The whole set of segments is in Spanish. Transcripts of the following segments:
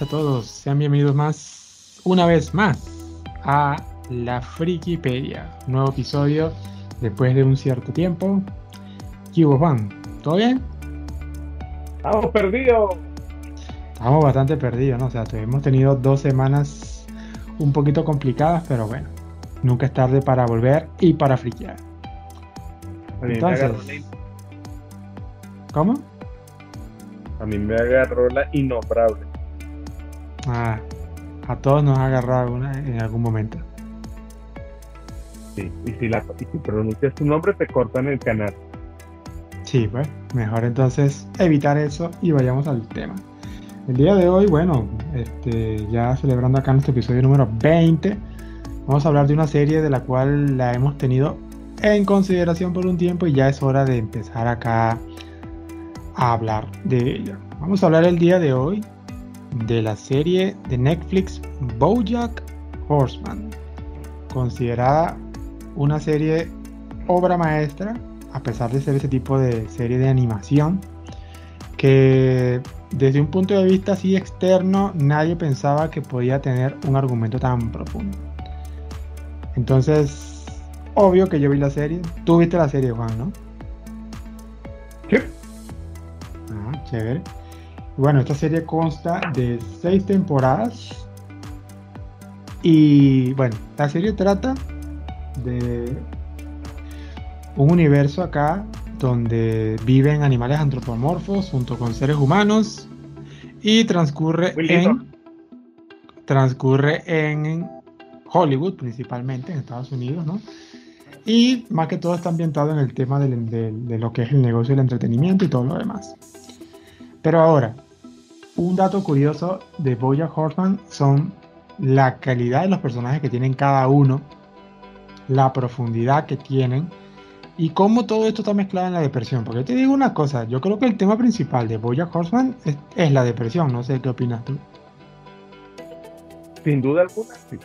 A todos, sean bienvenidos más, una vez más, a la Frikipedia, nuevo episodio después de un cierto tiempo. ¿Qué Juan? ¿Todo bien? Estamos perdidos. Estamos bastante perdidos, ¿no? O sea, hemos tenido dos semanas un poquito complicadas, pero bueno, nunca es tarde para volver y para friquear. Entonces, ¿Cómo? A mí me agarró la innombrable. A todos nos ha agarrado una en algún momento. Sí, y si, la, y si pronuncias tu nombre te cortan el canal. Sí, pues, mejor entonces evitar eso y vayamos al tema. El día de hoy, bueno, este, ya celebrando acá nuestro episodio número 20, vamos a hablar de una serie de la cual la hemos tenido en consideración por un tiempo y ya es hora de empezar acá a hablar de ella. Vamos a hablar el día de hoy de la serie de Netflix Bojack Horseman, considerada una serie obra maestra, a pesar de ser ese tipo de serie de animación, que desde un punto de vista así externo nadie pensaba que podía tener un argumento tan profundo. Entonces, obvio que yo vi la serie. Tú viste la serie, Juan, ¿no? Sí. Ah, chévere. Bueno, esta serie consta de seis temporadas. Y bueno, la serie trata de un universo acá donde viven animales antropomorfos junto con seres humanos y transcurre en transcurre en Hollywood principalmente en Estados Unidos, ¿no? Y más que todo está ambientado en el tema de, lo que es el negocio del entretenimiento y todo lo demás. Pero ahora, un dato curioso de Boya Horseman son la calidad de los personajes que tienen cada uno, la profundidad que tienen y cómo todo esto está mezclado en la depresión. Porque te digo una cosa, yo creo que el tema principal de Boya Horseman es, la depresión. No sé qué opinas tú. Sin duda alguna, sí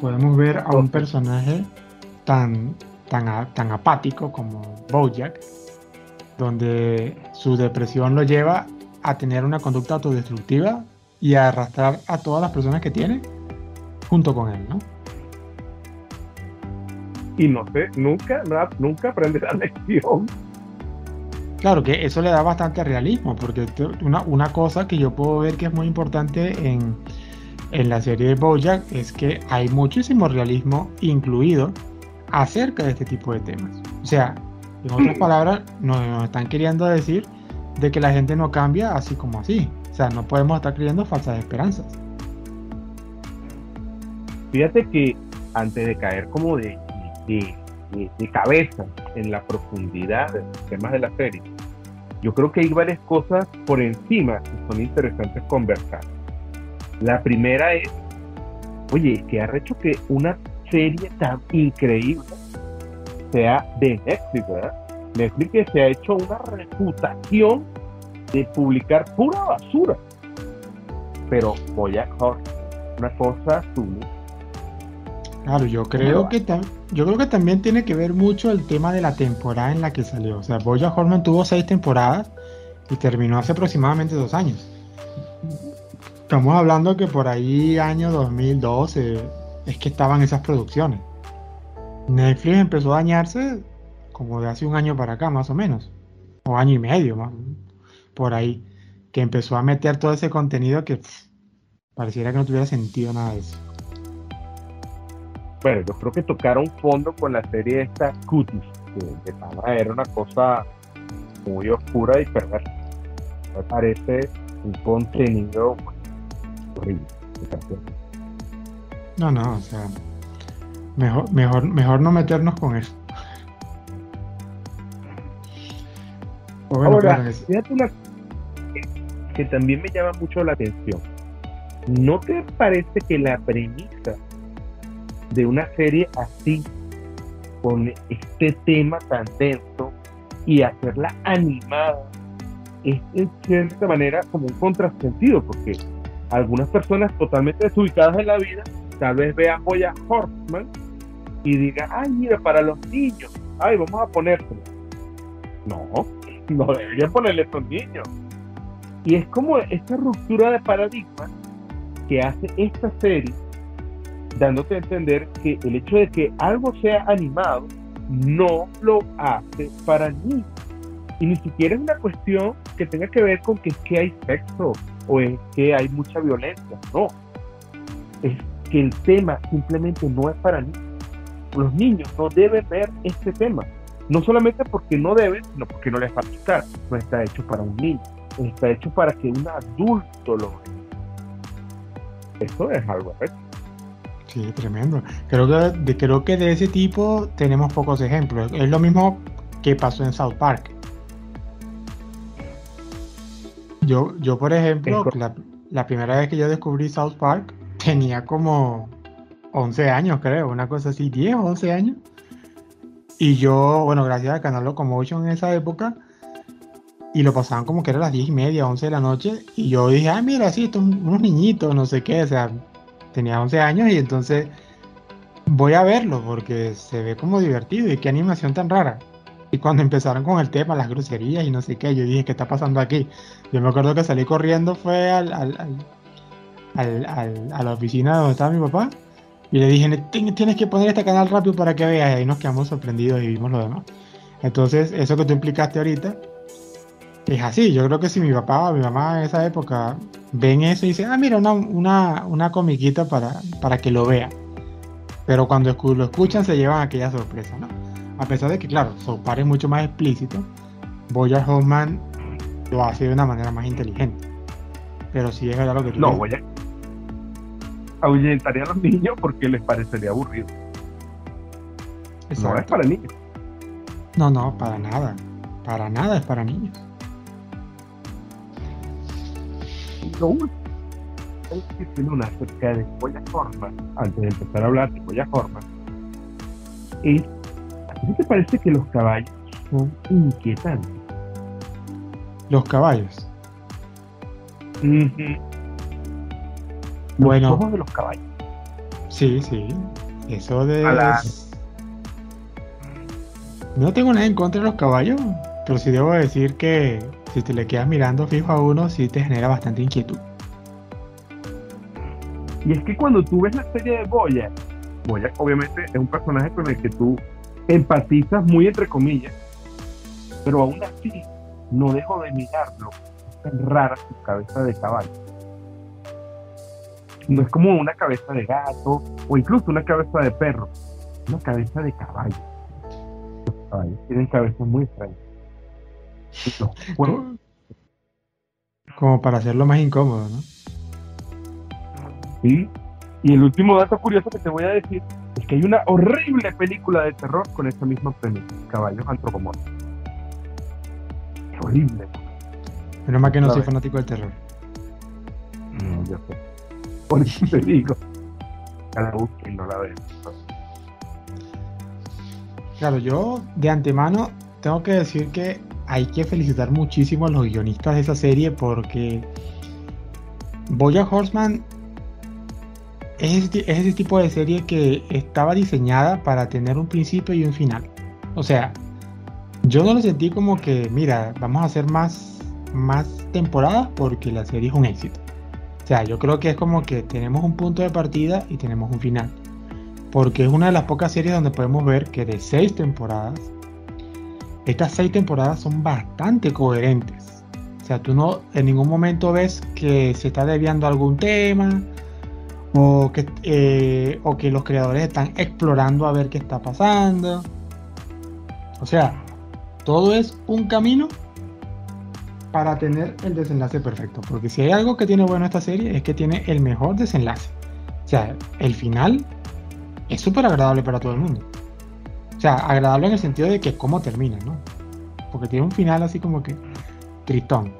podemos ver a un personaje tan, tan, tan apático como Bojack, donde su depresión lo lleva a tener una conducta autodestructiva y a arrastrar a todas las personas que tiene junto con él, ¿no? Y no sé, nunca, nunca aprende la lección. Claro que eso le da bastante realismo, porque una, una cosa que yo puedo ver que es muy importante en, en la serie de Bojack es que hay muchísimo realismo incluido acerca de este tipo de temas. O sea, en otras palabras, nos, están queriendo decir de que la gente no cambia así como así. O sea, no podemos estar creyendo falsas esperanzas. Fíjate que antes de caer como de, de, de cabeza en la profundidad de los temas de la serie, yo creo que hay varias cosas por encima que son interesantes conversar. La primera es, oye, que ha hecho que una serie tan increíble sea de Netflix, ¿verdad? Netflix que se ha hecho una reputación de publicar pura basura. Pero voy a una cosa azul. Claro, yo creo que yo creo que también tiene que ver mucho el tema de la temporada en la que salió. O sea, Boya Horman tuvo seis temporadas y terminó hace aproximadamente dos años. Estamos hablando que por ahí, año 2012, es que estaban esas producciones. Netflix empezó a dañarse como de hace un año para acá, más o menos. O año y medio, más. Por ahí. Que empezó a meter todo ese contenido que pareciera que no tuviera sentido nada de eso. Bueno, yo creo que tocaron fondo con la serie esta Cuties, que de era una cosa muy oscura y perversa. Me parece un contenido no, no, o sea, mejor, mejor, mejor no meternos con eso. Ahora, fíjate una que también me llama mucho la atención. ¿No te parece que la premisa de una serie así, con este tema tan denso y hacerla animada, es en cierta manera como un contrasentido? Porque algunas personas totalmente desubicadas en la vida tal vez vean Boya Horseman y digan, ay, mira, para los niños, ay, vamos a ponérselo. No, no deberían ponerle estos niños. Y es como esta ruptura de paradigma que hace esta serie, dándote a entender que el hecho de que algo sea animado no lo hace para niños. Y ni siquiera es una cuestión que tenga que ver con que es que hay sexo o es que hay mucha violencia. No. Es que el tema simplemente no es para niños. Los niños no deben ver este tema. No solamente porque no deben, sino porque no les va a gustar. No está hecho para un niño. Está hecho para que un adulto lo vea. Eso es algo Sí, tremendo. Creo que, de, creo que de ese tipo tenemos pocos ejemplos. Es lo mismo que pasó en South Park. Yo, yo por ejemplo, la, la, primera vez que yo descubrí South Park tenía como 11 años, creo, una cosa así, 10 o 11 años. Y yo, bueno, gracias al canal Locomotion en esa época, y lo pasaban como que era las 10 y media, 11 de la noche, y yo dije, ah, mira, sí, estos unos niñitos, no sé qué, o sea, tenía 11 años y entonces voy a verlo porque se ve como divertido y qué animación tan rara. Y cuando empezaron con el tema, las groserías y no sé qué, yo dije, ¿qué está pasando aquí? Yo me acuerdo que salí corriendo, fue al, al, al, a la oficina donde estaba mi papá y le dije, tienes que poner este canal rápido para que veas. Y ahí nos quedamos sorprendidos y vimos lo demás. Entonces, eso que tú implicaste ahorita, es así. Yo creo que si mi papá o mi mamá en esa época ven eso y dicen, ah, mira, una, una, una comiquita para, para que lo vea. Pero cuando lo escuchan se llevan aquella sorpresa, ¿no? A pesar de que, claro, su padre es mucho más explícito, Boyer Hoffman lo hace de una manera más inteligente. Pero sí es verdad lo que tú No, Boyer ahuyentaría a los niños porque les parecería aburrido. No es para niños. No, no, para nada. Para nada es para niños. lo último que una acerca de Boya Forma, antes de empezar a hablar de Boya Forma, es, ¿a ti te parece que los caballos son inquietantes? Los caballos. Bueno. de los caballos. Sí, sí. Eso de. No tengo nada en contra de los caballos, pero sí debo decir que si te le quedas mirando fijo a uno, sí te genera bastante inquietud. Y es que cuando tú ves la serie de Boya, Boya obviamente es un personaje con el que tú empatizas muy entre comillas, pero aún así no dejo de mirarlo. Es tan rara su cabeza de caballo. No es como una cabeza de gato o incluso una cabeza de perro, una cabeza de caballo. Los caballos tienen cabezas muy extrañas. Como para hacerlo más incómodo, ¿no? Sí. Y el último dato curioso que te voy a decir es que hay una horrible película de terror con esta misma premisa, Caballos Antropomorfos. Horrible. Menos mal que no soy fanático del terror. No, yo sé. Por eso te digo. la busquen, no la veo. Claro, yo de antemano tengo que decir que hay que felicitar muchísimo a los guionistas de esa serie porque Boya Horseman es, ese tipo de serie que estaba diseñada para tener un principio y un final. O sea, yo no lo sentí como que, mira, vamos a hacer más, más temporadas porque la serie es un éxito. O sea, yo creo que es como que tenemos un punto de partida y tenemos un final. Porque es una de las pocas series donde podemos ver que de seis temporadas, estas seis temporadas son bastante coherentes. O sea, tú no en ningún momento ves que se está desviando algún tema o que, eh, o que los creadores están explorando a ver qué está pasando. O sea, todo es un camino para tener el desenlace perfecto. Porque si hay algo que tiene bueno esta serie es que tiene el mejor desenlace. O sea, el final es súper agradable para todo el mundo. O sea, agradable en el sentido de que cómo termina, ¿no? Porque tiene un final así como que tristón.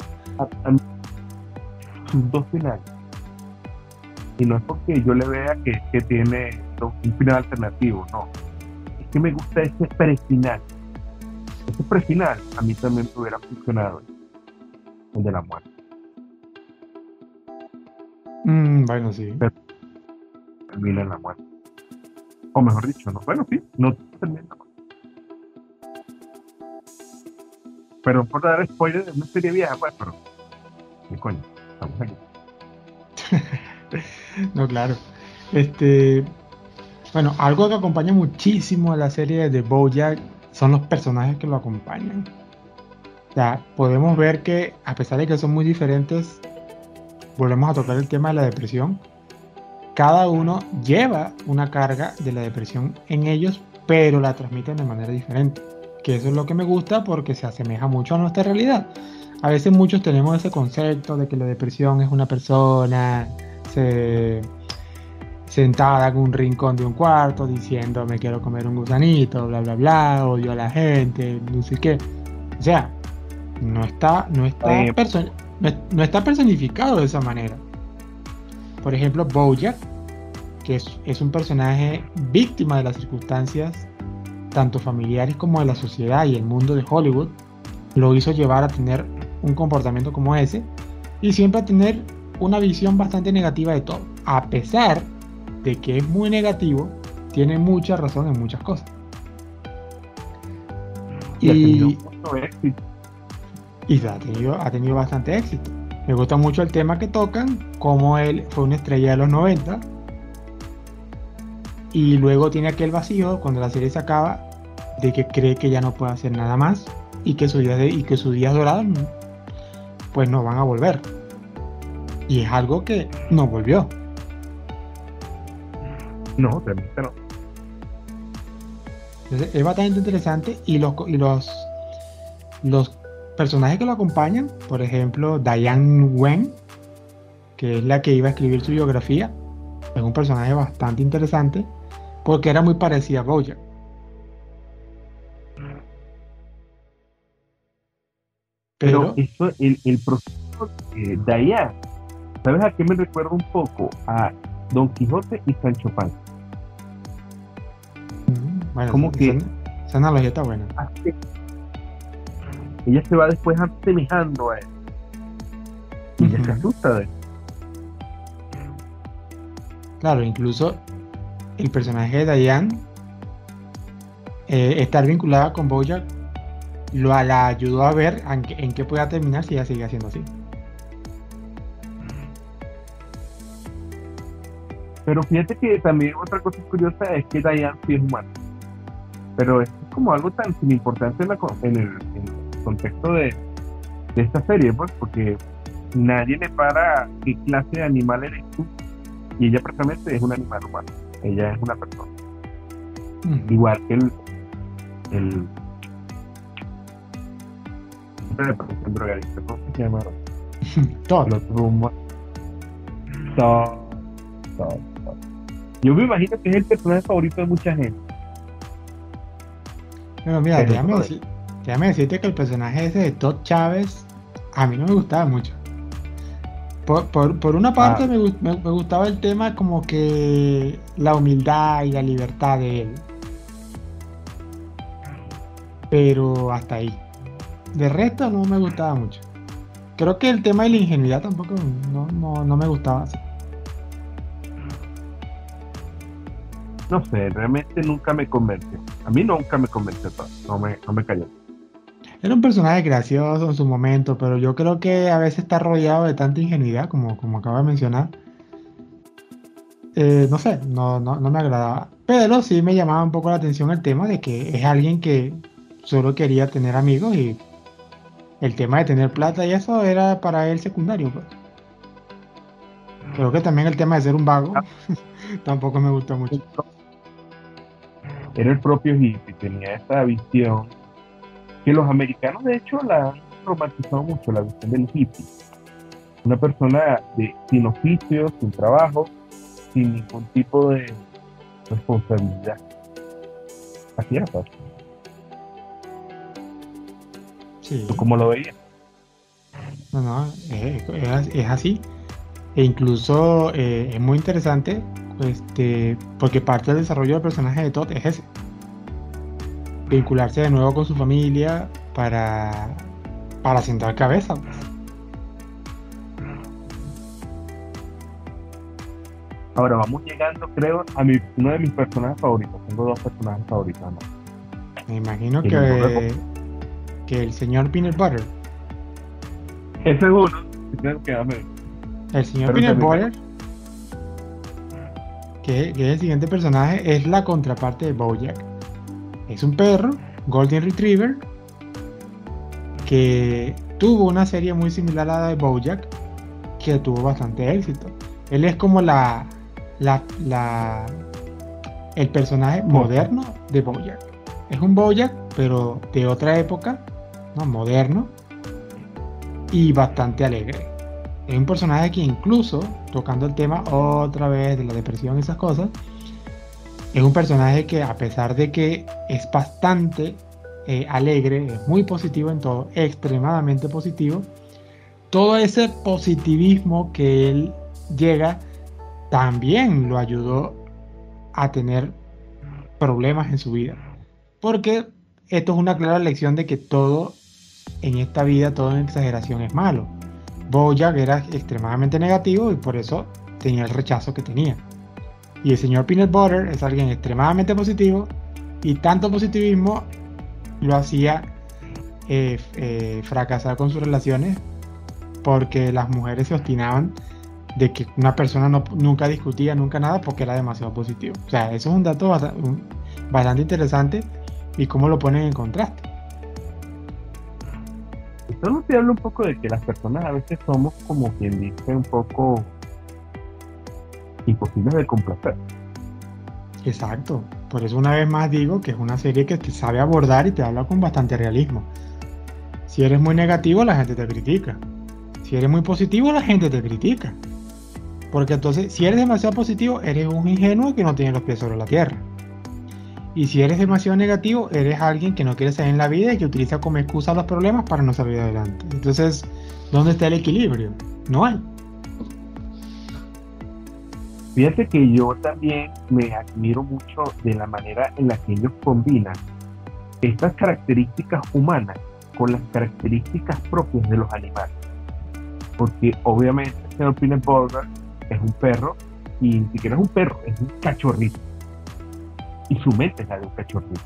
Dos finales. Y no es porque yo le vea que, que tiene un final alternativo, no. Es que me gusta ese pre-final. Ese pre-final a mí también me hubiera funcionado. El de la muerte. Mm, bueno, sí. termina en la muerte. O mejor dicho, no. Bueno, sí, no termina Pero por dar spoiler de una serie vieja, pues, pero ¿Qué coño? Estamos aquí. no, claro. Este, bueno, algo que acompaña muchísimo a la serie de Bojack son los personajes que lo acompañan. Sea, podemos ver que a pesar de que son muy diferentes, volvemos a tocar el tema de la depresión. Cada uno lleva una carga de la depresión en ellos, pero la transmiten de manera diferente. Que eso es lo que me gusta porque se asemeja mucho a nuestra realidad. A veces muchos tenemos ese concepto de que la depresión es una persona sentada en un rincón de un cuarto diciendo me quiero comer un gusanito, bla bla bla, odio a la gente, no sé qué. O sea, no está, no está, no, está personificado de esa manera. Por ejemplo, Bojack, que es, es un personaje víctima de las circunstancias tanto familiares como de la sociedad y el mundo de Hollywood, lo hizo llevar a tener un comportamiento como ese y siempre a tener una visión bastante negativa de todo. A pesar de que es muy negativo, tiene mucha razón en muchas cosas. Y, y ha, tenido, ha tenido bastante éxito. Me gusta mucho el tema que tocan, como él fue una estrella de los 90 y luego tiene aquel vacío cuando la serie se acaba de que cree que ya no puede hacer nada más y que sus días, de, y que sus días dorados pues no van a volver. Y es algo que no volvió. No, realmente no. es bastante interesante y los, y los, los personajes que lo acompañan, por ejemplo, Diane Wen, que es la que iba a escribir su biografía, es un personaje bastante interesante porque era muy parecida a Bojack. Pero, eso, el, el proceso de Diane, ¿sabes a qué me recuerda un poco? A Don Quijote y Sancho Panza. Mm, bueno, como que esa, analogía está buena. Ella se va después asemejando a él. Y ella se asusta de él. Claro, incluso el personaje de Diane eh, estar vinculada con Bojack lo la ayudó a ver en, en qué pueda terminar si ella sigue haciendo así. Pero fíjate que también otra cosa curiosa es que Diane sí es humana. Pero es como algo tan sin importancia en, el, contexto de, esta serie, pues, porque nadie le para qué clase de animal eres tú. Y ella precisamente es un animal humano. Ella es una persona. Igual que el, el ¿cómo se llama? Todo. Los rumos. Todo. Todo. Yo me imagino que es el personaje favorito de mucha gente. Pero mira, déjame, decirte que el personaje ese de Todd Chávez a mí no me gustaba mucho. Por, una parte ah. me, gustaba el tema como que la humildad y la libertad de él. Pero hasta ahí. De resto no me gustaba mucho. Creo que el tema de la ingenuidad tampoco no, no me gustaba así. no sé, realmente nunca me convenció. A mí nunca me convenció no me, no me cayó. Era un personaje gracioso en su momento, pero yo creo que a veces está rodeado de tanta ingenuidad, como, como acabo de mencionar. Eh, no sé, no, no, no me agradaba. Pero sí me llamaba un poco la atención el tema de que es alguien que solo quería tener amigos y el tema de tener plata y eso era para él secundario. Pues. Creo que también el tema de ser un vago ah. tampoco me gustó mucho era el propio hippie, tenía esa visión que los americanos de hecho la han romantizado mucho, la visión del hippie. Una persona de, sin oficio, sin trabajo, sin ningún tipo de responsabilidad. Así era fácil. Sí. ¿Tú cómo lo veías? No, no, es, así. E incluso eh, es muy interesante este, porque parte del desarrollo del personaje de Todd es ese. Vincularse de nuevo con su familia para, para sentar cabeza. Pues. Ahora vamos llegando, creo, a mi, uno de mis personajes favoritos. Tengo dos personajes favoritos. Me imagino que, que el señor Peanut Butter. Ese es uno. El señor Peanut Butter, que, que es el siguiente personaje, es la contraparte de Bojack. Es un perro, Golden Retriever, que tuvo una serie muy similar a la de Bojack, que tuvo bastante éxito. Él es como la, la, la el personaje moderno de Bojack. Es un Bojack, pero de otra época, ¿no? moderno y bastante alegre. Es un personaje que incluso, tocando el tema otra vez de la depresión y esas cosas, es un personaje que a pesar de que es bastante eh, alegre, es muy positivo en todo, extremadamente positivo, todo ese positivismo que él llega también lo ayudó a tener problemas en su vida. Porque esto es una clara lección de que todo en esta vida, todo en exageración es malo. Bojack era extremadamente negativo y por eso tenía el rechazo que tenía. Y el señor Peanut Butter es alguien extremadamente positivo y tanto positivismo lo hacía eh, eh, fracasar con sus relaciones porque las mujeres se obstinaban de que una persona no, nunca discutía, nunca nada, porque era demasiado positivo. O sea, eso es un dato bastante, interesante y cómo lo ponen en contraste. Esto nos habla un poco de que las personas a veces somos como quien dice un poco imposibles de complacer. Exacto. Por eso una vez más digo que es una serie que te sabe abordar y te habla con bastante realismo. Si eres muy negativo, la gente te critica. Si eres muy positivo, la gente te critica. Porque entonces, si eres demasiado positivo, eres un ingenuo que no tiene los pies sobre la tierra. Y si eres demasiado negativo, eres alguien que no quiere salir en la vida y que utiliza como excusa los problemas para no salir adelante. Entonces, ¿dónde está el equilibrio? No hay. Fíjate que yo también me admiro mucho de la manera en la que ellos combinan estas características humanas con las características propias de los animales. Porque obviamente el señor Peanut es un perro y ni siquiera es un perro, es un cachorrito. Y su mente es la de un cachorrito.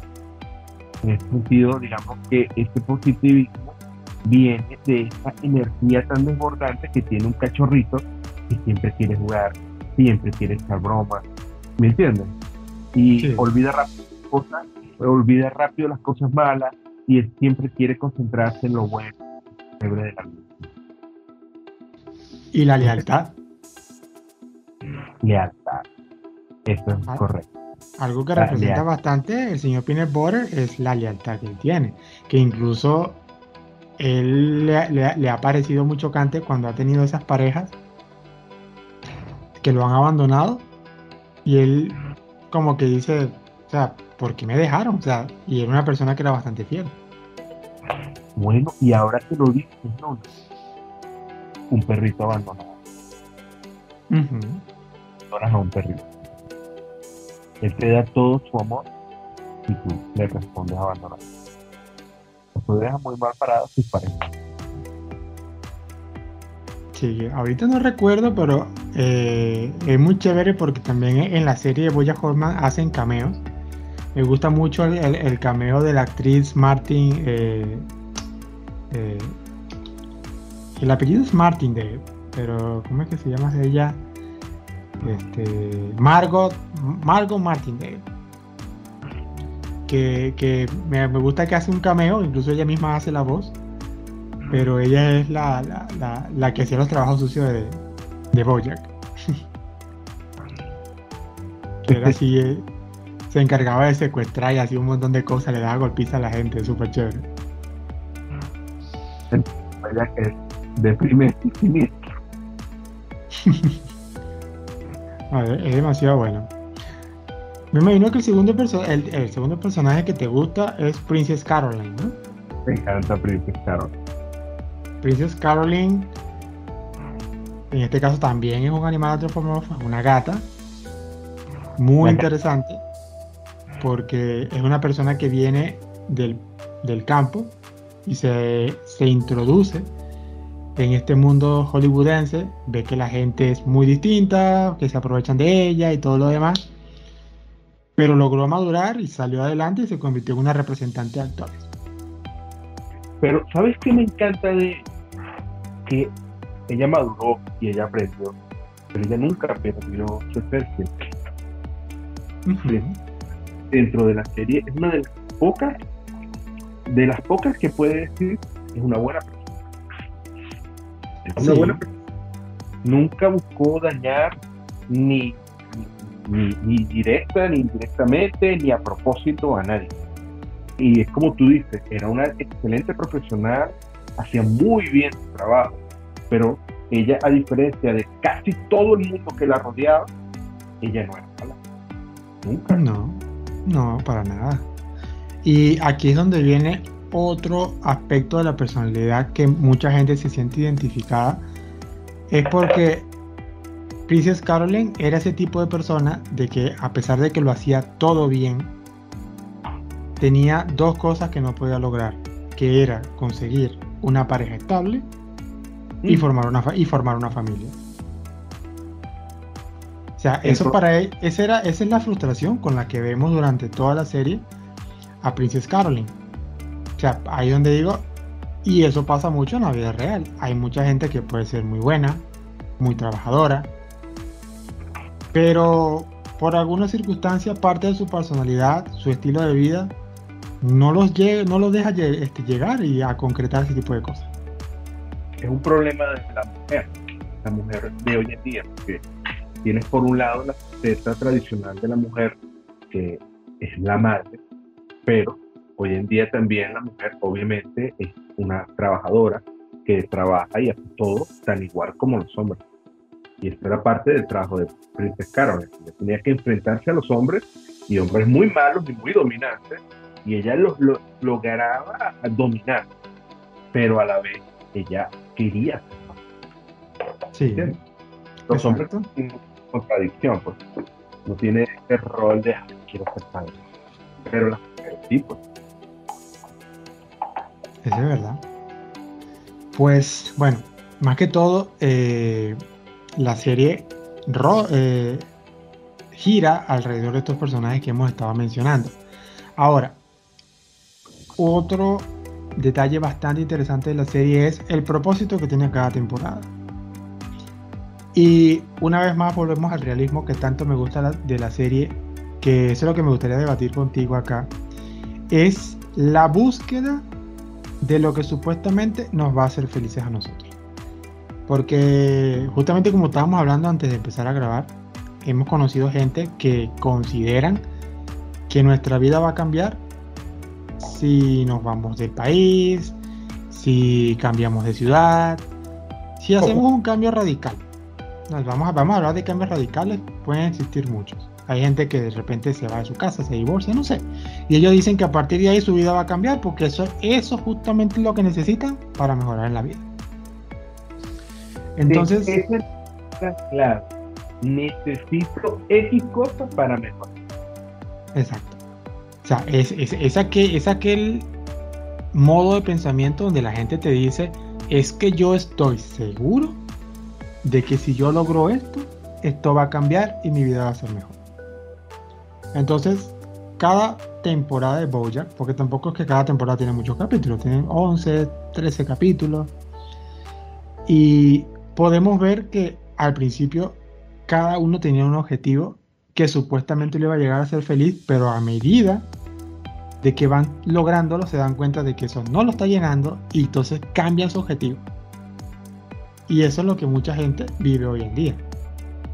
En ese sentido, digamos que este positivismo viene de esa energía tan desbordante que tiene un cachorrito que siempre quiere jugar, siempre quiere echar bromas. ¿Me entiendes? Y olvida rápido las cosas, olvida rápido las cosas malas y él siempre quiere concentrarse en lo bueno, de la vida. Y la lealtad lealtad. Eso es ah, correcto. Algo que representa bastante el señor Peanut Butter es la lealtad que él tiene. Que incluso él le, ha parecido muy chocante cuando ha tenido esas parejas que lo han abandonado y él como que dice, o sea, ¿por qué me dejaron? O sea, y era una persona que era bastante fiel. Bueno, y ahora que lo dices, no, un perrito abandonado a un perrito. Él te da todo su amor y tú le respondes abandonado. Eso deja muy mal parado sus parejas. Ahorita no recuerdo, pero eh, es muy chévere porque también en la serie de Boya Horman hacen cameos. Me gusta mucho el, cameo de la actriz Martin. Eh, eh, el apellido es Martin, de, pero ¿cómo es que se llama ella? este, Margot, Margot Martindale. Que me, gusta que hace un cameo, incluso ella misma hace la voz, pero ella es la, la, la, que hacía los trabajos sucios de, de Bojack. que era así, eh, se encargaba de secuestrar y hacía un montón de cosas, le daba golpiza a la gente, súper chévere. Vaya que de primer es demasiado bueno. Me imagino que el segundo, el, segundo personaje que te gusta es Princess Caroline, ¿no? Me encanta Princess Caroline. Princess Caroline, en este caso también es un animal antropomorfo, una gata. Muy interesante, porque es una persona que viene del, campo y se, se introduce en este mundo hollywoodense ve que la gente es muy distinta, que se aprovechan de ella y todo lo demás, pero logró madurar y salió adelante y se convirtió en una representante de actores. Pero, ¿sabes qué me encanta de que ella maduró y ella aprendió, pero ella nunca perdió su esencia. Dentro de la serie es una de las pocas, de las pocas que puede decir es una buena persona. Es una buena persona. Nunca buscó dañar ni, ni, ni directa, ni indirectamente, ni a propósito a nadie. Y es como tú dices, era una excelente profesional, hacía muy bien su trabajo, pero ella, a diferencia de casi todo el mundo que la rodeaba, ella no era mala. Nunca. No, no, para nada. Y aquí es donde viene otro aspecto de la personalidad que mucha gente se siente identificada. Es porque Princess Caroline era ese tipo de persona de que a pesar de que lo hacía todo bien, tenía dos cosas que no podía lograr, que era conseguir una pareja estable y, mm. formar una y formar una familia. O sea, eso para él, esa, era, esa es la frustración con la que vemos durante toda la serie a Princess Caroline. O sea, ahí donde digo, y eso pasa mucho en la vida real. Hay mucha gente que puede ser muy buena, muy trabajadora, pero por alguna circunstancia, parte de su personalidad, su estilo de vida, no los, no los deja este, llegar y a concretar ese tipo de cosas. Es un problema de la mujer, la mujer de hoy en día, porque tienes por un lado la faceta tradicional de la mujer, que es la madre, pero hoy en día también la mujer obviamente es una trabajadora que trabaja y hace todo tan igual como los hombres. Y esto era parte del trabajo de Princess Caroline. Ella tenía que enfrentarse a los hombres y hombres muy malos y muy dominantes y ella lo, lo lograba dominar, pero a la vez ella quería Sí. Los hombres tienen contradicción, pues. No tiene ese rol de quiero ser padre. Pero las mujeres sí, pues. Eso es verdad. Pues bueno, más que todo, eh, la serie eh, gira alrededor de estos personajes que hemos estado mencionando. Ahora, otro detalle bastante interesante de la serie es el propósito que tiene cada temporada. Y una vez más volvemos al realismo que tanto me gusta de la serie, que eso es lo que me gustaría debatir contigo acá, es la búsqueda de lo que supuestamente nos va a hacer felices a nosotros. Porque justamente como estábamos hablando antes de empezar a grabar, hemos conocido gente que consideran que nuestra vida va a cambiar si nos vamos del país, si cambiamos de ciudad, si hacemos un cambio radical. Nos vamos, a, vamos a hablar de cambios radicales, pueden existir muchos. Hay gente que de repente se va de su casa, se divorcia, no sé. Y ellos dicen que a partir de ahí su vida va a cambiar porque eso, eso justamente es lo que necesitan para mejorar en la vida. Entonces... claro. Necesito X cosas para mejorar. Exacto. O sea, es, es, aquel, es aquel modo de pensamiento donde la gente te dice, es que yo estoy seguro de que si yo logro esto, esto va a cambiar y mi vida va a ser mejor. Entonces, cada temporada de Bojack, porque tampoco es que cada temporada tiene muchos capítulos, tienen 11, 13 capítulos, y podemos ver que al principio cada uno tenía un objetivo que supuestamente le iba a llegar a ser feliz, pero a medida de que van lográndolo se dan cuenta de que eso no lo está llenando y entonces cambian su objetivo. Y eso es lo que mucha gente vive hoy en día.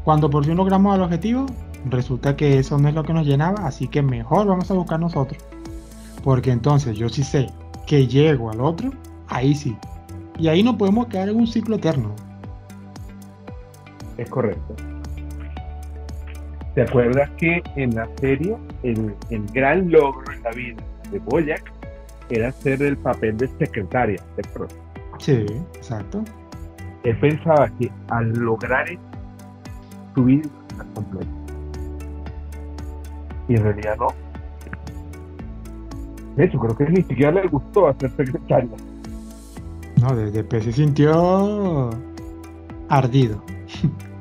Cuando por fin logramos el objetivo, resulta que eso no es lo que nos llenaba, así que mejor vamos a buscar nosotros. Porque entonces yo sí sé que llego al otro, ahí sí. Y ahí no podemos quedar en un ciclo eterno. Es correcto. ¿Te acuerdas que en la serie el, gran logro en la vida de Boyack era hacer el papel de secretaria de Sí, exacto. Él pensaba que al lograr eso, su vida iba a completa. Y en realidad no. De hecho, creo que ni siquiera le gustó hacer secretaria. No, desde se sintió ardido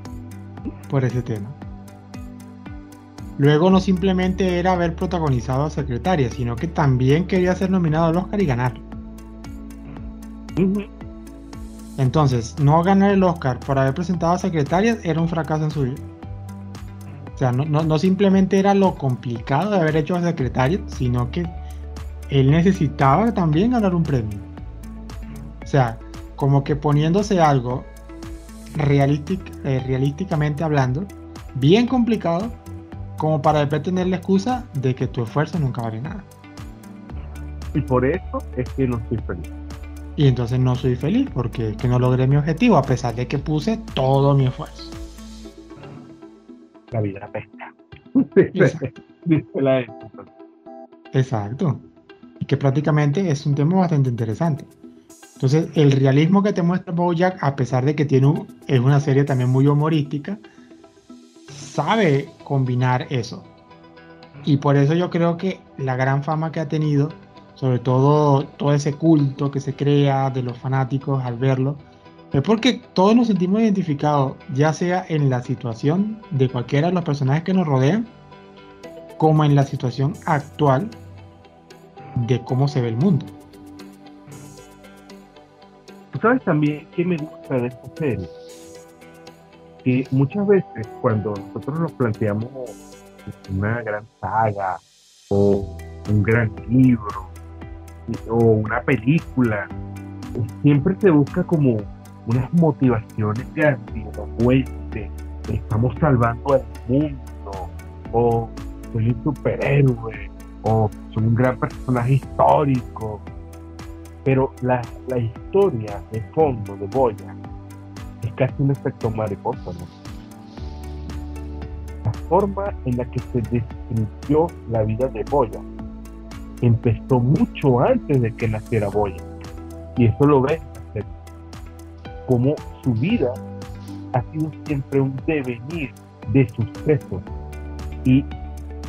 por ese tema. Luego no simplemente era haber protagonizado a Secretaria, sino que también quería ser nominado al Oscar y ganar. Entonces, no ganar el Oscar por haber presentado a secretarias era un fracaso en su vida. O sea, no, simplemente era lo complicado de haber hecho a secretarias, sino que él necesitaba también ganar un premio. O sea, como que poniéndose algo eh, realísticamente hablando, bien complicado, como para después tener la excusa de que tu esfuerzo nunca vale nada. Y por eso es que no estoy feliz. Y entonces no soy feliz porque que no logré mi objetivo a pesar de que puse todo mi esfuerzo. La vida pesca. Exacto. Y que prácticamente es un tema bastante interesante. Entonces, el realismo que te muestra Bojack, a pesar de que tiene es una serie también muy humorística, sabe combinar eso. Y por eso yo creo que la gran fama que ha tenido, sobre todo todo ese culto que se crea de los fanáticos al verlo, es porque todos nos sentimos identificados, ya sea en la situación de cualquiera de los personajes que nos rodean, como en la situación actual de cómo se ve el mundo. ¿Sabes también qué me gusta de esta serie? Que muchas veces cuando nosotros nos planteamos una gran saga o un gran libro o una película, siempre se busca como unas motivaciones grandilocuentes. Estamos salvando al mundo o soy un superhéroe o soy un gran personaje histórico pero la, historia de fondo de Boya casi un efecto mariposa, ¿no? La forma en la que se describió la vida de Boya empezó mucho antes de que naciera Boya. Y eso lo ves como su vida ha sido siempre un devenir de sucesos y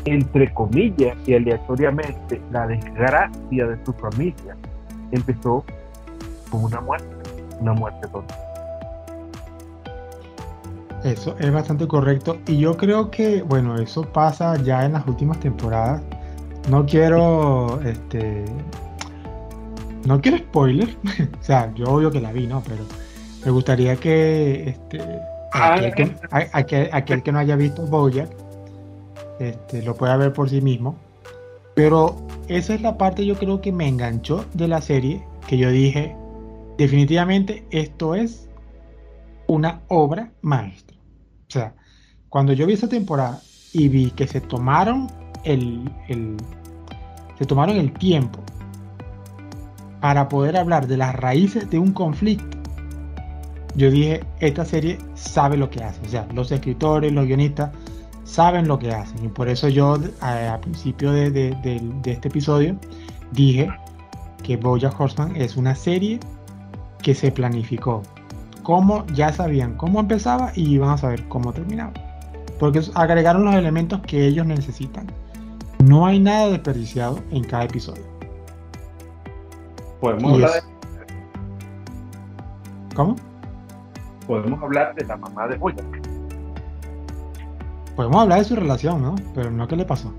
entre comillas y aleatoriamente la desgracia de su familia empezó con una muerte, una muerte tonta. Eso es bastante correcto y yo creo que, bueno, eso pasa ya en las últimas temporadas. No quiero, este, no quiero spoiler, o sea, yo obvio que la vi, ¿no? Pero me gustaría que, este, ah, aquel que, aquel, que no haya visto Bojack, este, lo pueda ver por sí mismo. Pero esa es la parte yo creo que me enganchó de la serie, que yo dije, definitivamente esto es una obra maestra. O sea, cuando yo vi esa temporada y vi que se tomaron el, se tomaron el tiempo para poder hablar de las raíces de un conflicto, yo dije, esta serie sabe lo que hace. O sea, los escritores, los guionistas saben lo que hacen. Y por eso yo al principio de, este episodio dije que Bojack Horseman es una serie que se planificó. Como ya sabían cómo empezaba y iban a saber cómo terminaba. Porque agregaron los elementos que ellos necesitan. No hay nada desperdiciado en cada episodio. Podemos hablar de... ¿Cómo? Podemos hablar de la mamá de Bojack. Podemos hablar de su relación, ¿no? Pero no qué le pasó.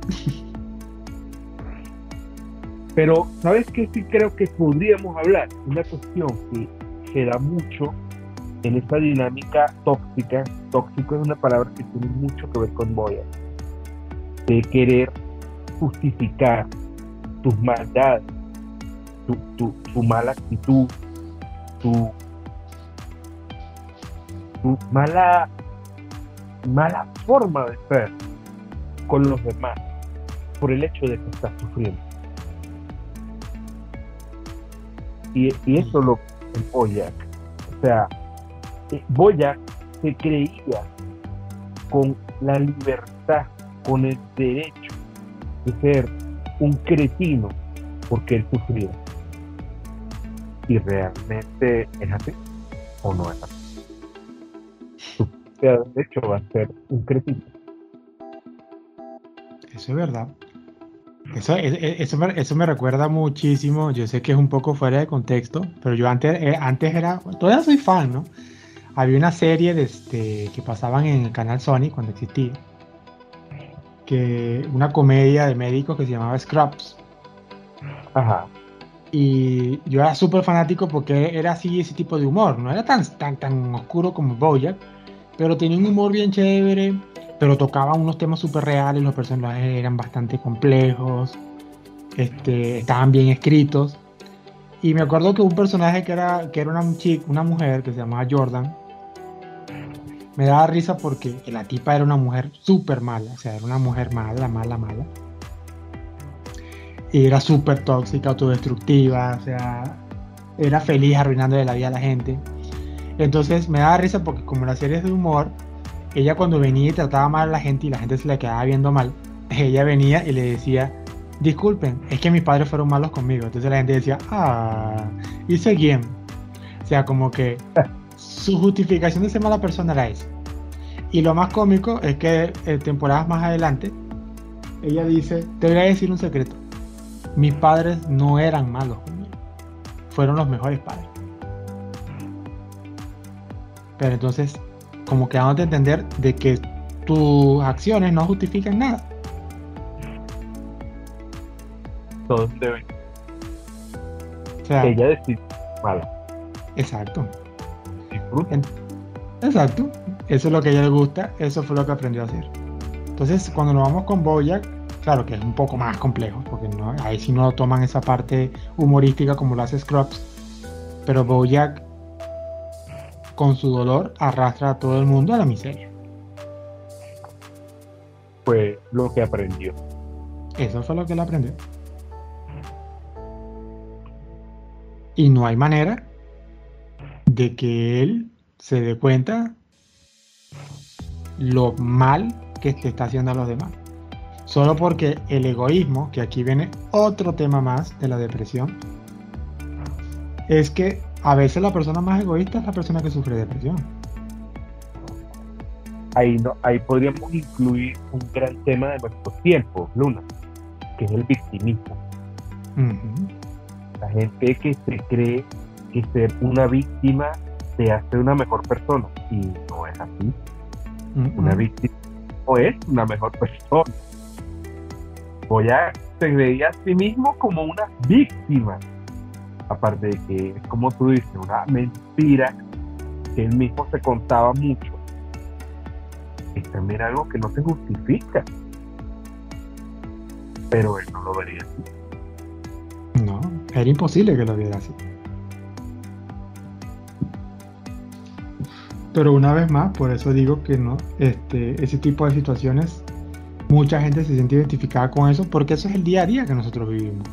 Pero, ¿sabes qué? Sí creo que podríamos hablar. Una cuestión que se da mucho en esta dinámica tóxica. Tóxico es una palabra que tiene mucho que ver con Boya. De querer justificar tus maldades, tu, tu, mala actitud, tu, tu mala mala forma de ser con los demás por el hecho de que estás sufriendo. Y, eso lo en Boyac. O sea, Boyac se creía con la libertad, con el derecho de ser un cretino porque él sufría. Y realmente es así o no es así de hecho va a ser un cretino. Eso es verdad. Eso, eso, me, eso, me, recuerda muchísimo, yo sé que es un poco fuera de contexto, pero yo antes, eh, antes era, todavía soy fan, ¿no? Había una serie de este, que pasaban en el canal Sony cuando existía, que una comedia de médicos que se llamaba Scrubs. Ajá. Y yo era súper fanático porque era así ese tipo de humor. No era tan, tan, tan oscuro como Bojack, pero tenía un humor bien chévere. Pero tocaba unos temas súper reales. Los personajes eran bastante complejos. Este, estaban bien escritos. Y me acuerdo que un personaje que era, que era una, chica, una mujer que se llamaba Jordan, me daba risa porque la tipa era una mujer súper mala, o sea, era una mujer mala, mala, mala. Y era súper tóxica, autodestructiva, o sea, era feliz arruinándole la vida a la gente. Entonces me daba risa porque como la serie es de humor, ella cuando venía y trataba mal a la gente y la gente se le quedaba viendo mal, ella venía y le decía, disculpen, es que mis padres fueron malos conmigo. Entonces la gente decía, ah, hice bien. O sea, como que su justificación de ser mala persona era esa. Y lo más cómico es que eh, temporadas más adelante, ella dice, te voy a decir un secreto. Mis padres no eran malos conmigo. Fueron los mejores padres. Pero entonces, como que vamos a entender de que tus acciones no justifican nada. todos deben. O sea, ella decide mala. Exacto. Exacto. Eso es lo que a ella le gusta, eso fue lo que aprendió a hacer. Entonces, cuando nos vamos con Bojack, claro que es un poco más complejo, porque no, ahí sí no toman esa parte humorística como lo hace Scrubs, pero Bojack con su dolor arrastra a todo el mundo a la miseria. Fue lo que aprendió. Eso fue lo que él aprendió. Y no hay manera de que él se dé cuenta lo mal que te está haciendo a los demás. Solo porque el egoísmo, que aquí viene otro tema más de la depresión, es que a veces la persona más egoísta es la persona que sufre depresión. Ahí, no, ahí podríamos incluir un gran tema de nuestro tiempo, Luna, que es el victimismo. La gente que se cree que ser una víctima te hace una mejor persona. Y no es así. Una víctima no es una mejor persona. Voy a se veía a sí mismo como una víctima. Aparte de que es como tú dices, una mentira que él mismo se contaba mucho. Es también algo que no se justifica. Pero él no lo vería así. No, era imposible que lo viera así. Pero una vez más, por eso digo que no, este, ese tipo de situaciones, mucha gente se siente identificada con eso, porque eso es el día a día que nosotros vivimos.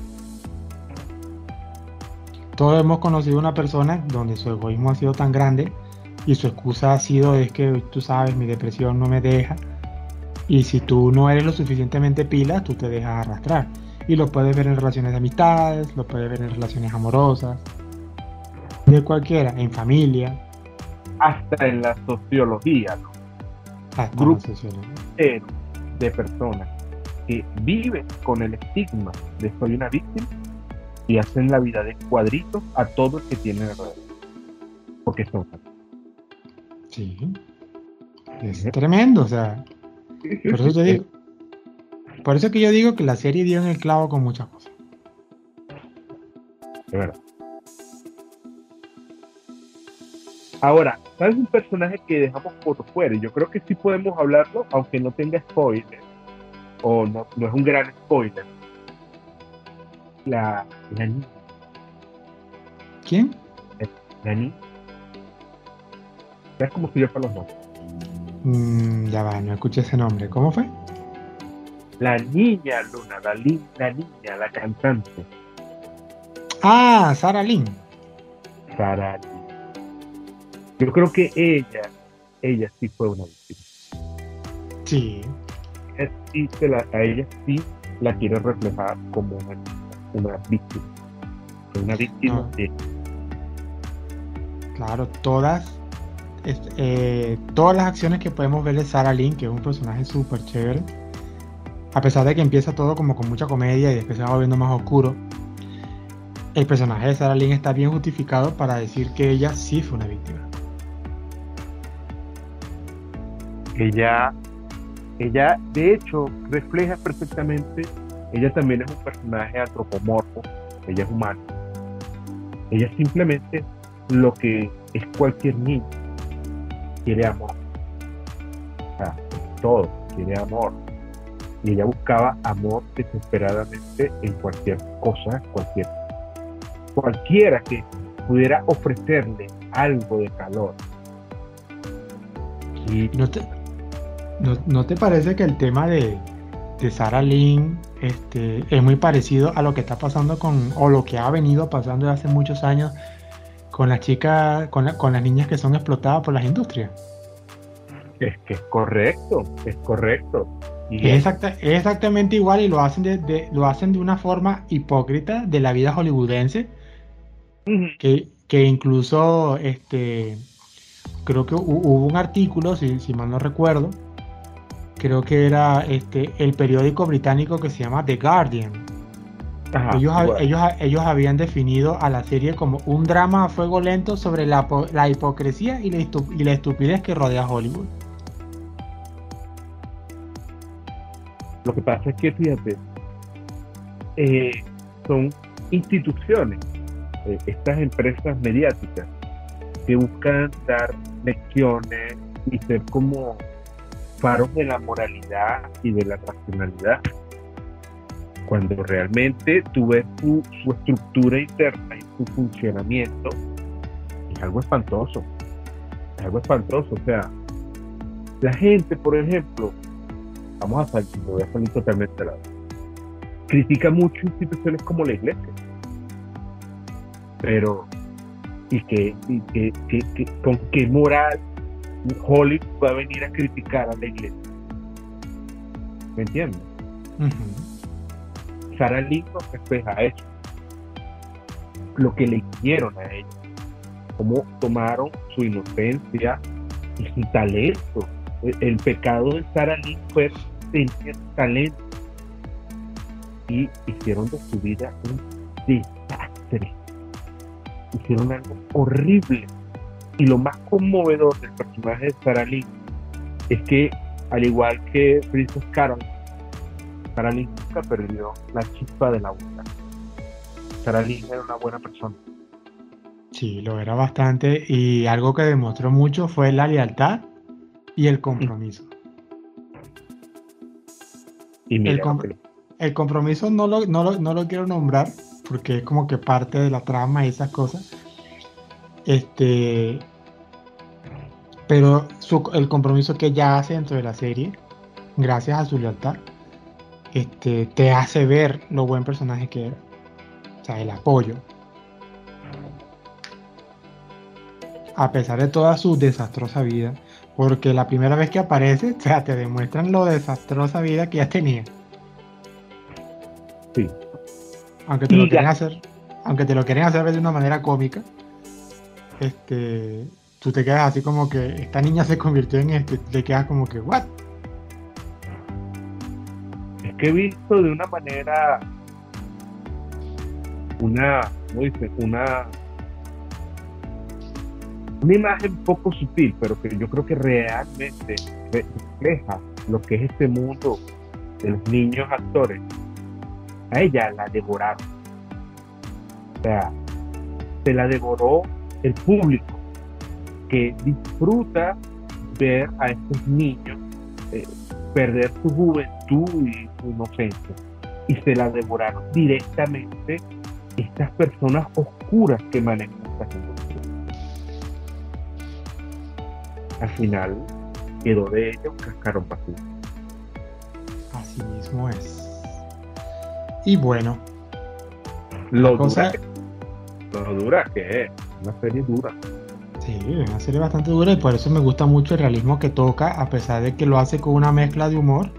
Todos hemos conocido una persona donde su egoísmo ha sido tan grande y su excusa ha sido es que tú sabes, mi depresión no me deja. Y si tú no eres lo suficientemente pila, tú te dejas arrastrar. Y lo puedes ver en relaciones de amistades, lo puedes ver en relaciones amorosas, de cualquiera, en familia. Hasta en la sociología, ¿no? Hasta Grupos de personas que viven con el estigma de soy una víctima y hacen la vida de cuadritos a todo el que tiene alrededor. Porque son Sí. Es tremendo, o sea. Por eso te digo. Por eso que yo digo que la serie dio en el clavo con muchas cosas. De verdad. Ahora, ¿sabes un personaje que dejamos por fuera? Yo creo que sí podemos hablarlo, aunque no tenga spoiler. O no, no es un gran spoiler. La, la niña. ¿Quién? La niña. Es como si yo para los dos. Mm, ya va, no escuché ese nombre. ¿Cómo fue? La niña, Luna, la, la niña, la cantante. Ah, Sara Lynn. Sara Lynn. Yo creo que ella, ella sí fue una víctima. Sí. a ella sí la quiere reflejar como una, una víctima. Una víctima de... Claro, todas eh, todas las acciones que podemos ver de Sarah Lynn, que es un personaje súper chévere, a pesar de que empieza todo como con mucha comedia y después se va volviendo más oscuro, el personaje de Sarah Lynn está bien justificado para decir que ella sí fue una víctima. Ella, ella de hecho refleja perfectamente, ella también es un personaje antropomorfo, ella es humana, Ella simplemente lo que es cualquier niño. Quiere amor. O sea, todo, quiere amor. Y ella buscaba amor desesperadamente en cualquier cosa, cualquier, cualquiera que pudiera ofrecerle algo de calor. Y ¿No te, no, te parece que el tema de, de Sarah Lynn este, es muy parecido a lo que está pasando con, o lo que ha venido pasando desde hace muchos años con las chicas, con, con las niñas que son explotadas por las industrias? Es que es correcto, es correcto. Y es, exactamente igual y lo hacen de, lo hacen de una forma hipócrita de la vida hollywoodense. que, que, incluso este creo que hubo un artículo, si, si mal no recuerdo, creo que era este, el periódico británico que se llama The Guardian. ellos, ellos, ellos habían definido a la serie como un drama a fuego lento sobre la, la hipocresía y la, y la, estupidez que rodea Hollywood. Lo que pasa es que, fíjate, eh, son instituciones, eh, estas empresas mediáticas, que buscan dar lecciones y ser como faros de la moralidad y de la racionalidad. Cuando realmente tú ves su, estructura interna y su funcionamiento, es algo espantoso. Es algo espantoso. O sea, la gente, por ejemplo, vamos a salir, me voy a salir totalmente lado, critica mucho instituciones como la iglesia. Pero, y que, y que con qué moral Hollywood va a venir a criticar a la iglesia. ¿Me entiendes? Sarah Lee nos refleja eso. Lo que le hicieron a ella. Cómo tomaron su inocencia y su talento. El, pecado de Sarah Lee fue tener talento. Y hicieron de su vida un desastre. Hicieron algo horrible y lo más conmovedor del personaje de Sarah Lee es que, al igual que Princess Carol, Sarah Lee nunca perdió la chispa de la boca. Sarah Lee era una buena persona. Sí, lo era bastante y algo que demostró mucho fue la lealtad y el compromiso. Y el, el, compromiso no lo, no, lo, no lo quiero nombrar porque es como que parte de la trama y esas cosas, este, pero el compromiso que ella hace dentro de la serie, gracias a su lealtad, este, te hace ver lo buen personaje que era. O sea, el apoyo. A pesar de toda su desastrosa vida, porque la primera vez que aparece, o sea, te demuestran lo desastrosa vida que ella tenía. Sí. Aunque te lo quieren hacer, aunque te lo quieren hacer ver de una manera cómica este, tú te quedas así como que esta niña se convirtió en este, te quedas como que, ¿what? Es que he visto de una manera, una, ¿cómo dice? Una, una imagen poco sutil, pero que yo creo que realmente refleja lo que es este mundo de los niños actores. A ella la devoraron. O sea, se la devoró el público que disfruta ver a estos niños eh, perder su juventud y su inocencia y se la devoraron directamente estas personas oscuras que manejan esta Al final quedó de ellos cascarón vacío. Así mismo es. Y bueno, lo dura, lo dura que es una serie dura. Sí, una serie bastante dura y por eso me gusta mucho el realismo que toca, a pesar de que lo hace con una mezcla de humor.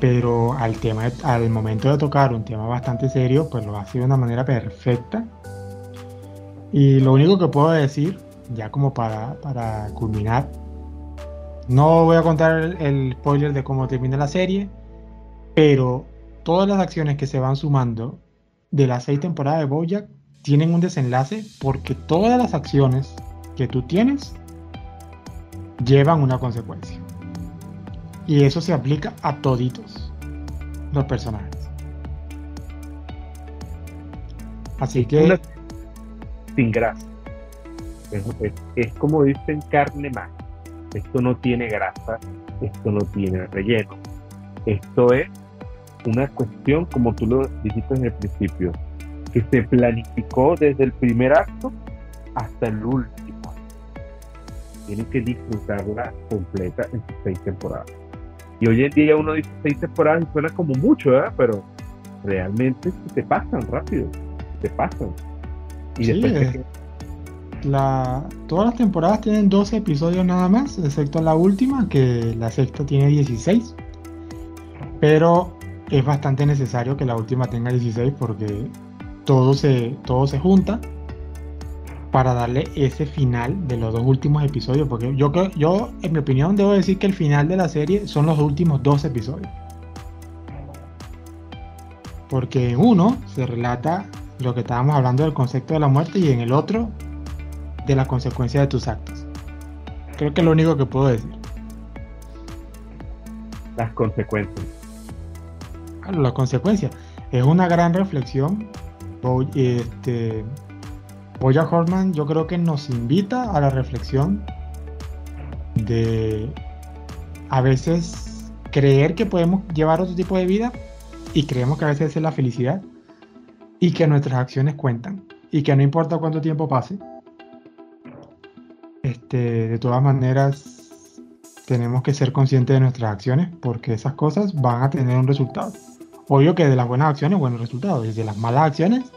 Pero al tema, al momento de tocar un tema bastante serio, pues lo hace de una manera perfecta. Y lo único que puedo decir, ya como para, para culminar, no voy a contar el, el spoiler de cómo termina la serie, pero todas las acciones que se van sumando de las seis temporadas de Bojack tienen un desenlace porque todas las acciones que tú tienes llevan una consecuencia. Y eso se aplica a toditos los personajes. Así que... sin grasa. Es, como dicen carne más. Esto no tiene grasa, esto no tiene relleno. Esto es una cuestión, como tú lo dijiste en el principio, que se planificó desde el primer acto hasta el último. Tienen que disfrutarla completa en sus seis temporadas. Y hoy en día uno dice seis temporadas y suena como mucho, ¿verdad? Pero realmente se te pasan rápido, te pasan. Y después la, todas las temporadas tienen 12 episodios nada más, excepto la última, que la sexta tiene 16. Pero es bastante necesario que la última tenga 16 porque todo se, todo se junta para darle ese final de los dos últimos episodios. Porque yo, yo, en mi opinión, debo decir que el final de la serie son los últimos dos episodios. Porque en uno se relata lo que estábamos hablando del concepto de la muerte y en el otro de la consecuencia de tus actos. Creo que es lo único que puedo decir. Las consecuencias. Claro, las consecuencias. Es una gran reflexión. Este, Boya Horman yo creo que nos invita a la reflexión de a veces creer que podemos llevar otro tipo de vida y creemos que a veces es la felicidad y que nuestras acciones cuentan y que no importa cuánto tiempo pase, este, de todas maneras tenemos que ser conscientes de nuestras acciones porque esas cosas van a tener un resultado. Obvio que de las buenas acciones buenos resultados y de las malas acciones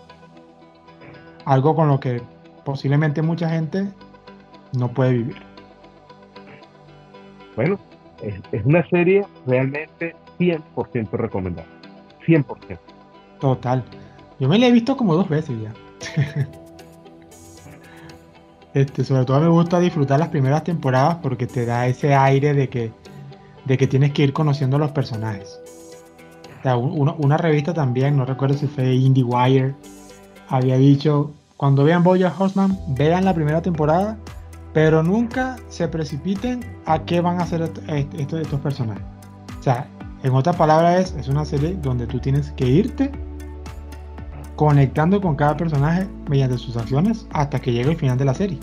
algo con lo que posiblemente mucha gente no puede vivir. Bueno, es, una serie realmente 100% recomendada. 100%. Total. Yo me la he visto como dos veces ya. este, sobre todo me gusta disfrutar las primeras temporadas porque te da ese aire de que, de que tienes que ir conociendo a los personajes. Una, revista también, no recuerdo si fue IndieWire, había dicho, cuando vean Boya Horseman, vean la primera temporada, pero nunca se precipiten a qué van a hacer estos, estos personajes. O sea, en otras palabras, es, es una serie donde tú tienes que irte conectando con cada personaje mediante sus acciones hasta que llegue el final de la serie.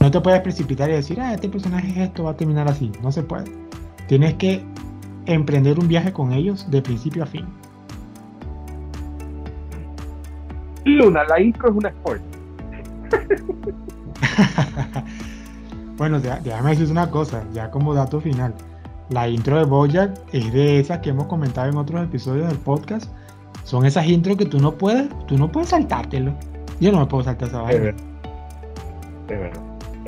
No te puedes precipitar y decir, ah, este personaje es esto, va a terminar así. No se puede. Tienes que emprender un viaje con ellos de principio a fin. Luna, la intro es una spoiler. bueno, déjame decir una cosa, ya como dato final. La intro de Bojack es de esas que hemos comentado en otros episodios del podcast. Son esas intros que tú no puedes, tú no puedes saltártelo. Yo no me puedo saltar esa vaina.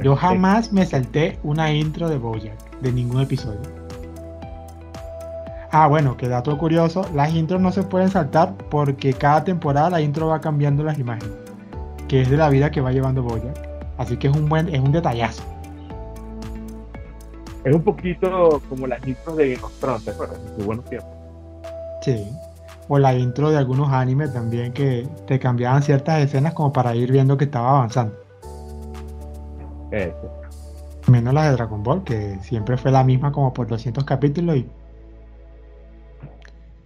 Yo jamás me salté una intro de Bojack, de ningún episodio. Ah, bueno, que dato curioso, las intros no se pueden saltar porque cada temporada la intro va cambiando las imágenes, que es de la vida que va llevando Boyack. Así que es un buen, es un detallazo. Es un poquito como las intros de Game of Thrones, ¿te acuerdas? En buenos tiempos. Sí. O la intro de algunos animes también que te cambiaban ciertas escenas como para ir viendo que estaba avanzando. Eso. Menos la de Dragon Ball, que siempre fue la misma como por 200 capítulos y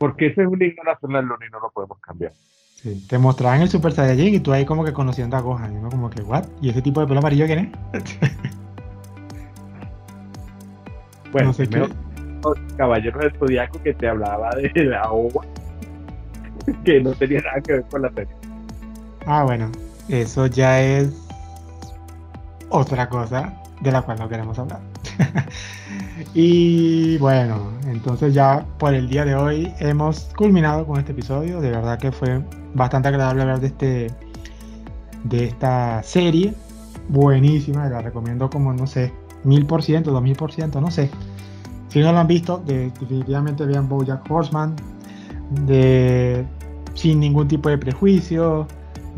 porque ese es un himno nacional y no lo podemos cambiar. Sí, te mostraban el Super Saiyajin y tú ahí como que conociendo a Gohan, ¿no? Como que, ¿what? ¿Y ese tipo de pelo amarillo quién es? bueno, no sé qué... Caballeros del Zodiaco que te hablaba de la ova, que no tenía nada que ver con la serie. Ah, bueno, eso ya es otra cosa de la cual no queremos hablar. y bueno, entonces ya por el día de hoy hemos culminado con este episodio. De verdad que fue bastante agradable hablar de este de esta serie. Buenísima, la recomiendo como no sé, mil por ciento, dos mil por ciento, no sé. Si no lo han visto, definitivamente vean Bojack Horseman. De, sin ningún tipo de prejuicio,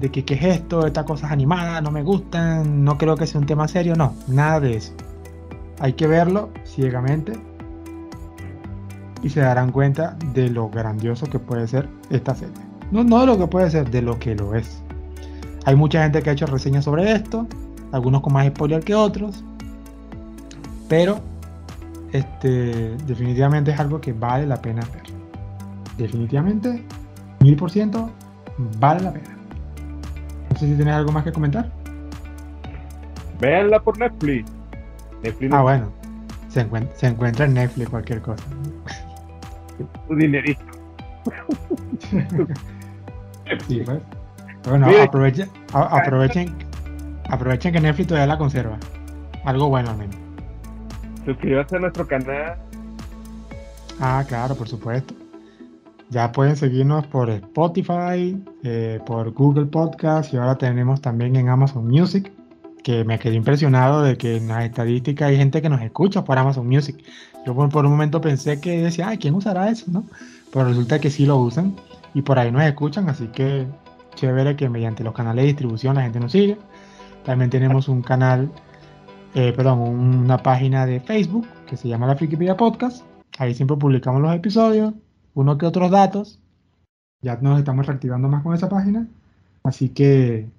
de que qué es esto, estas cosas animadas no me gustan, no creo que sea un tema serio, no, nada de eso. Hay que verlo ciegamente y se darán cuenta de lo grandioso que puede ser esta serie. No, de lo que puede ser, de lo que lo es. Hay mucha gente que ha hecho reseñas sobre esto, algunos con más spoiler que otros, pero este, definitivamente es algo que vale la pena ver. Definitivamente, mil por ciento, vale la pena. No sé si tienes algo más que comentar. Véanla por Netflix. Netflix ah, bueno. Se encuentra, se encuentra en Netflix cualquier cosa. Tu dinerito. sí, pues. Bueno, aprovechen, aprovechen, aprovechen que Netflix todavía la conserva. Algo bueno al menos. Suscríbase a nuestro canal. Ah, claro, por supuesto. Ya pueden seguirnos por Spotify, eh, por Google Podcast y ahora tenemos también en Amazon Music, que me quedé impresionado de que en las estadísticas hay gente que nos escucha por Amazon Music. Yo por, un momento pensé que decía, ay, ¿quién usará eso? ¿no? Pero resulta que sí lo usan y por ahí nos escuchan, así que chévere que mediante los canales de distribución la gente nos sigue. También tenemos un canal, eh, perdón, una página de Facebook que se llama la Frikipedia Podcast. Ahí siempre publicamos los episodios, uno que otros datos. Ya nos estamos reactivando más con esa página. Así que,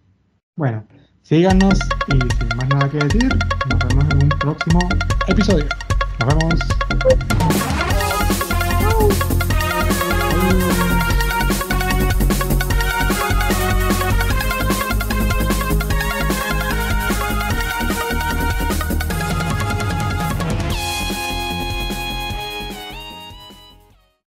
bueno, síganos y sin más nada que decir, nos vemos en un próximo episodio. Nos vemos.